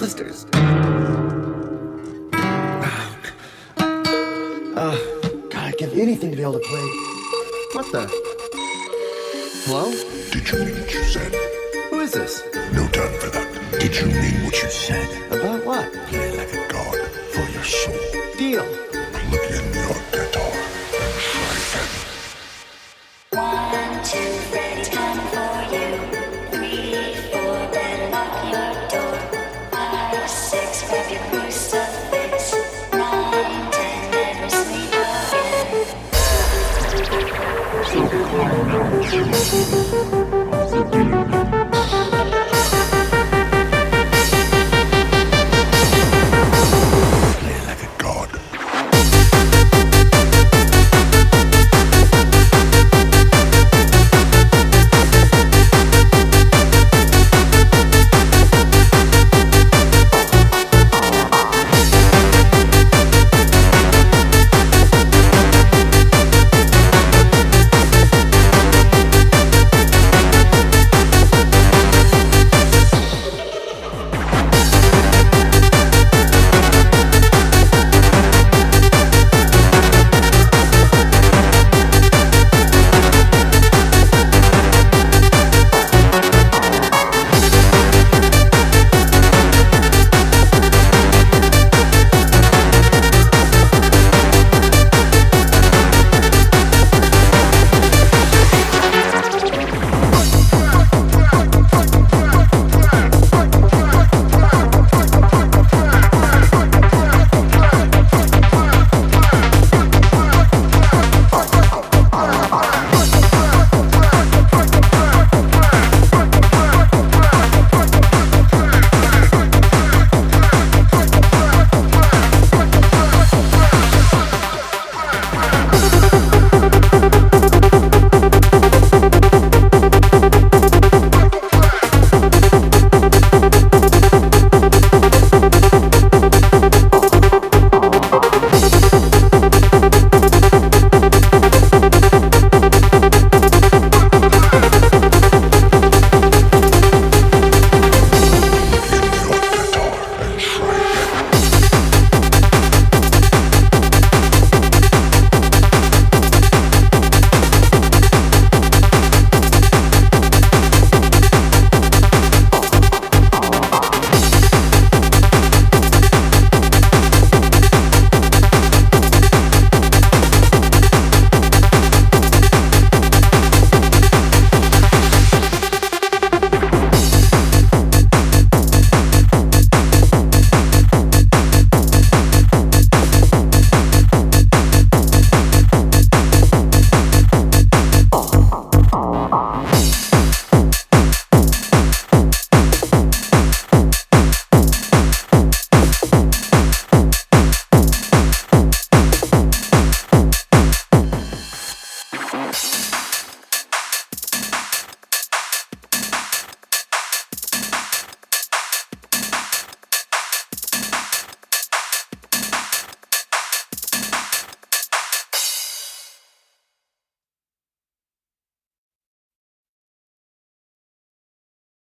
blisters. Oh, God, I'd give anything to be able to play. What the? Hello? Did you mean what you said? Who is this? No time for that. Did you mean what you said? About what? Play like a god for your soul. Deal. Look in your death. Six, grab